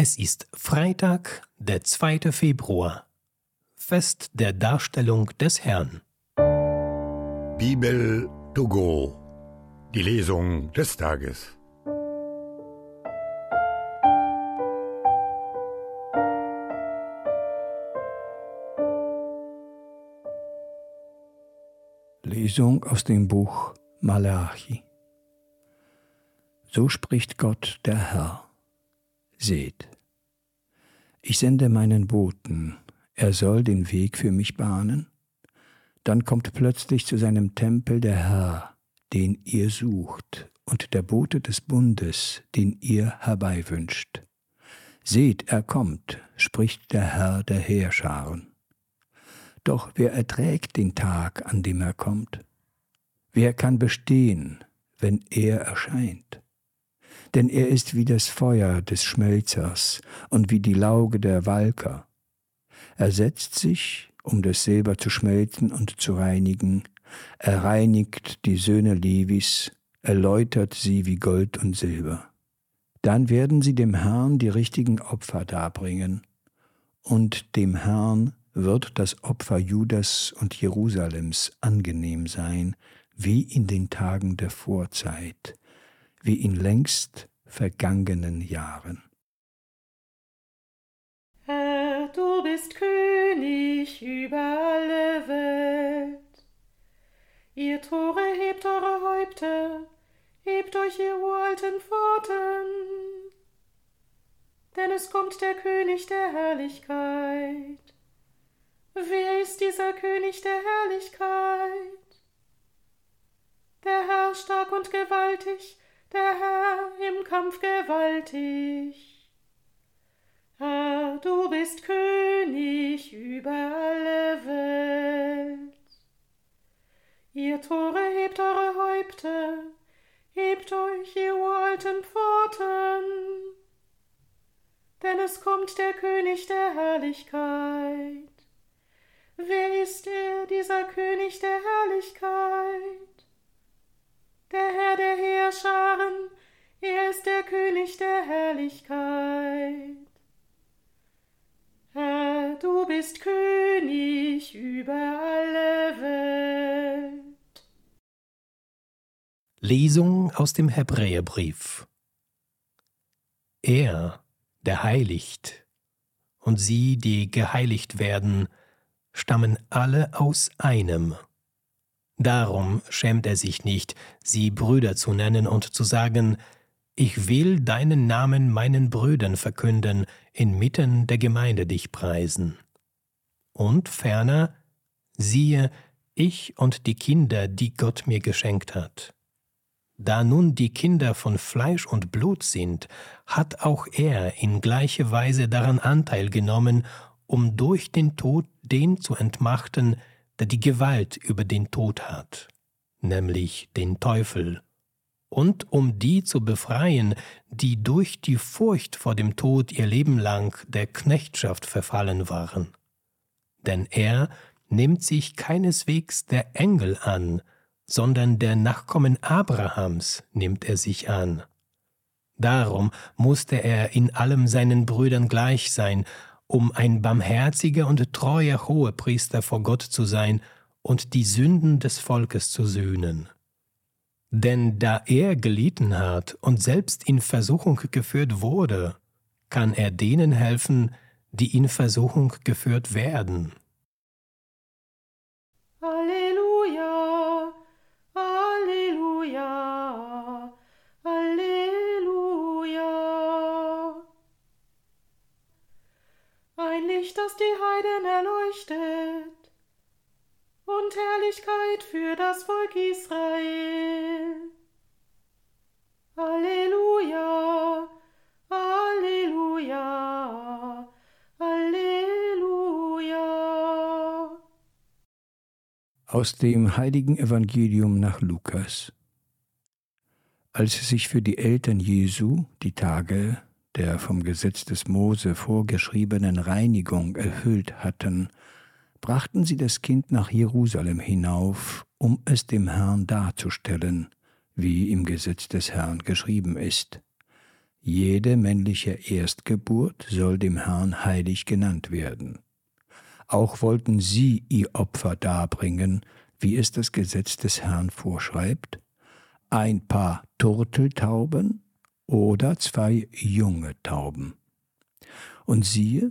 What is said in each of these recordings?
Es ist Freitag, der 2. Februar, Fest der Darstellung des Herrn. Bibel to go, die Lesung des Tages. Lesung aus dem Buch Malachi. So spricht Gott der Herr. Seht, ich sende meinen Boten, er soll den Weg für mich bahnen. Dann kommt plötzlich zu seinem Tempel der Herr, den ihr sucht, und der Bote des Bundes, den ihr herbeiwünscht. Seht, er kommt, spricht der Herr der Heerscharen. Doch wer erträgt den Tag, an dem er kommt? Wer kann bestehen, wenn er erscheint? Denn er ist wie das Feuer des Schmelzers und wie die Lauge der Walker. Er setzt sich, um das Silber zu schmelzen und zu reinigen, er reinigt die Söhne Levis, erläutert sie wie Gold und Silber. Dann werden sie dem Herrn die richtigen Opfer darbringen, und dem Herrn wird das Opfer Judas und Jerusalems angenehm sein, wie in den Tagen der Vorzeit, wie in längst vergangenen Jahren. Herr, du bist König über alle Welt. Ihr Tore hebt eure Häupter, hebt euch ihr uralten Pforten. Denn es kommt der König der Herrlichkeit. Wer ist dieser König der Herrlichkeit? Der Herr stark und gewaltig, der Herr im Kampf gewaltig. Herr, du bist König über alle Welt. Ihr Tore hebt eure Häupter, hebt euch, ihr uralten Pforten. Denn es kommt der König der Herrlichkeit. Wer ist er, dieser König der Herrlichkeit? Herrlichkeit. Herr, du bist König über alle Welt. Lesung aus dem Hebräerbrief. Er, der heiligt, und sie, die geheiligt werden, stammen alle aus einem Darum schämt er sich nicht, sie Brüder zu nennen und zu sagen, ich will deinen Namen meinen Brüdern verkünden, inmitten der Gemeinde dich preisen. Und ferner, siehe, ich und die Kinder, die Gott mir geschenkt hat. Da nun die Kinder von Fleisch und Blut sind, hat auch er in gleicher Weise daran Anteil genommen, um durch den Tod den zu entmachten, der die Gewalt über den Tod hat, nämlich den Teufel, und um die zu befreien, die durch die Furcht vor dem Tod ihr Leben lang der Knechtschaft verfallen waren. Denn er nimmt sich keineswegs der Engel an, sondern der Nachkommen Abrahams nimmt er sich an. Darum musste er in allem seinen Brüdern gleich sein um ein barmherziger und treuer Hohepriester vor Gott zu sein und die Sünden des Volkes zu sühnen. Denn da er gelitten hat und selbst in Versuchung geführt wurde, kann er denen helfen, die in Versuchung geführt werden. das die Heiden erleuchtet und Herrlichkeit für das Volk Israel. Alleluja, Alleluja, Alleluja. Aus dem heiligen Evangelium nach Lukas. Als sich für die Eltern Jesu die Tage der vom Gesetz des Mose vorgeschriebenen Reinigung erfüllt hatten, brachten sie das Kind nach Jerusalem hinauf, um es dem Herrn darzustellen, wie im Gesetz des Herrn geschrieben ist. Jede männliche Erstgeburt soll dem Herrn heilig genannt werden. Auch wollten sie ihr Opfer darbringen, wie es das Gesetz des Herrn vorschreibt, ein paar Turteltauben oder zwei junge Tauben. Und siehe,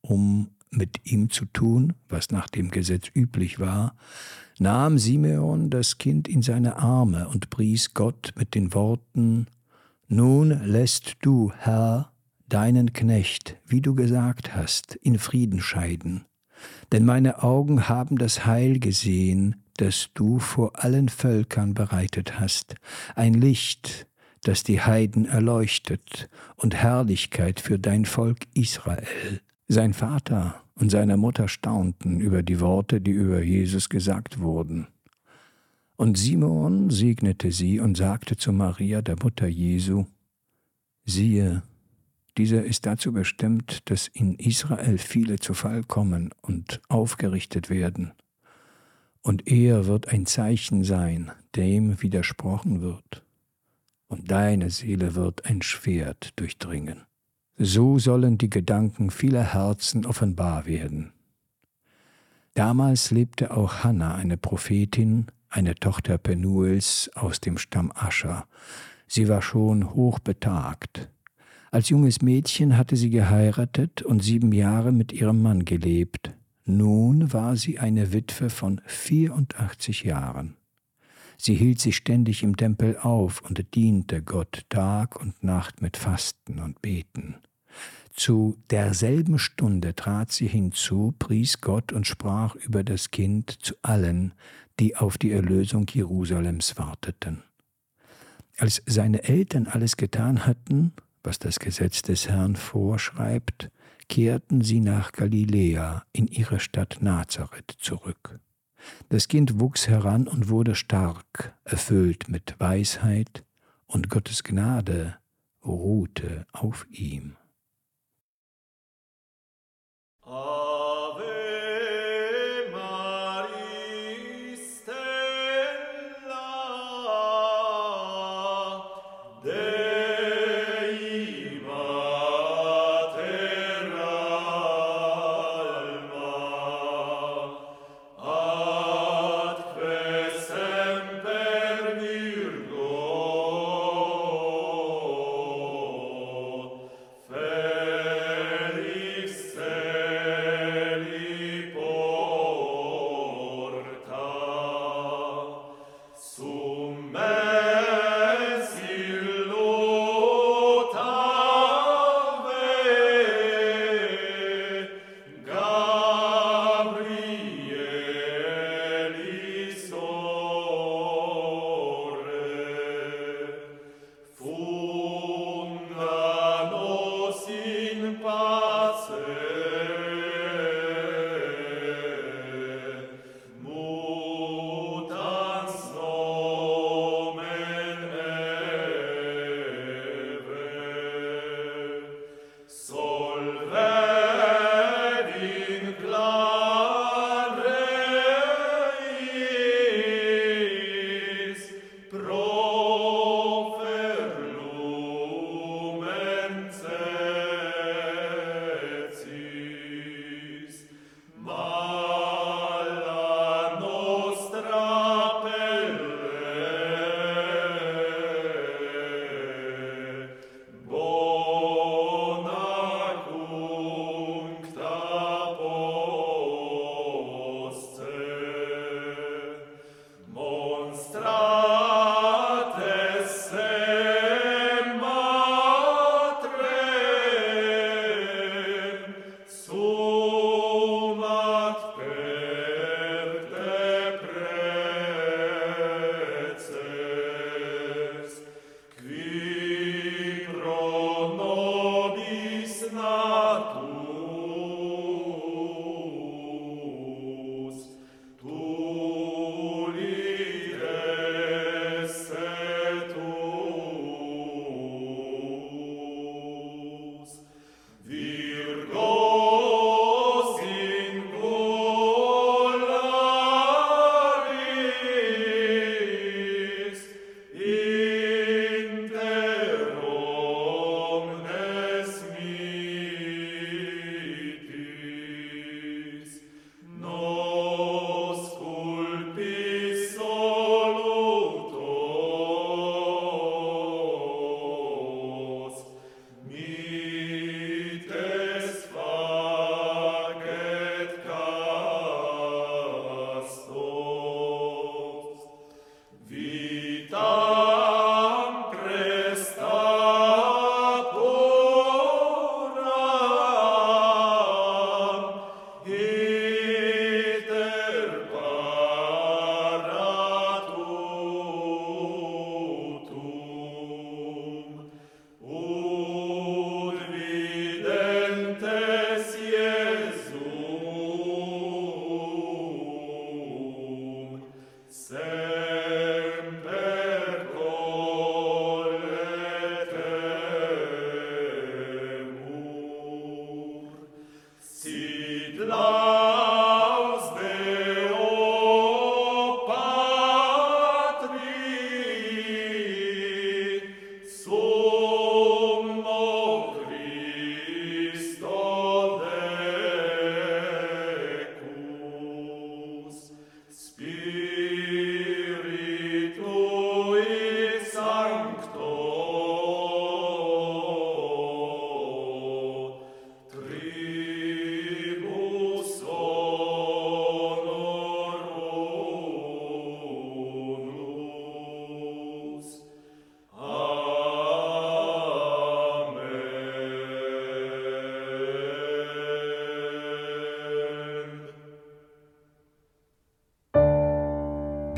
um mit ihm zu tun, was nach dem Gesetz üblich war, nahm Simeon das Kind in seine Arme und pries Gott mit den Worten Nun lässt du, Herr, deinen Knecht, wie du gesagt hast, in Frieden scheiden, denn meine Augen haben das Heil gesehen, das du vor allen Völkern bereitet hast, ein Licht, das die Heiden erleuchtet und Herrlichkeit für dein Volk Israel. Sein Vater und seine Mutter staunten über die Worte, die über Jesus gesagt wurden. Und Simon segnete sie und sagte zu Maria, der Mutter Jesu, siehe, dieser ist dazu bestimmt, dass in Israel viele zu Fall kommen und aufgerichtet werden. Und er wird ein Zeichen sein, dem widersprochen wird. Und deine Seele wird ein Schwert durchdringen. So sollen die Gedanken vieler Herzen offenbar werden. Damals lebte auch Hannah, eine Prophetin, eine Tochter Penuels aus dem Stamm Ascher. Sie war schon hochbetagt. Als junges Mädchen hatte sie geheiratet und sieben Jahre mit ihrem Mann gelebt. Nun war sie eine Witwe von 84 Jahren. Sie hielt sich ständig im Tempel auf und diente Gott Tag und Nacht mit Fasten und Beten. Zu derselben Stunde trat sie hinzu, pries Gott und sprach über das Kind zu allen, die auf die Erlösung Jerusalems warteten. Als seine Eltern alles getan hatten, was das Gesetz des Herrn vorschreibt, kehrten sie nach Galiläa in ihre Stadt Nazareth zurück. Das Kind wuchs heran und wurde stark, erfüllt mit Weisheit, und Gottes Gnade ruhte auf ihm. Oh. love.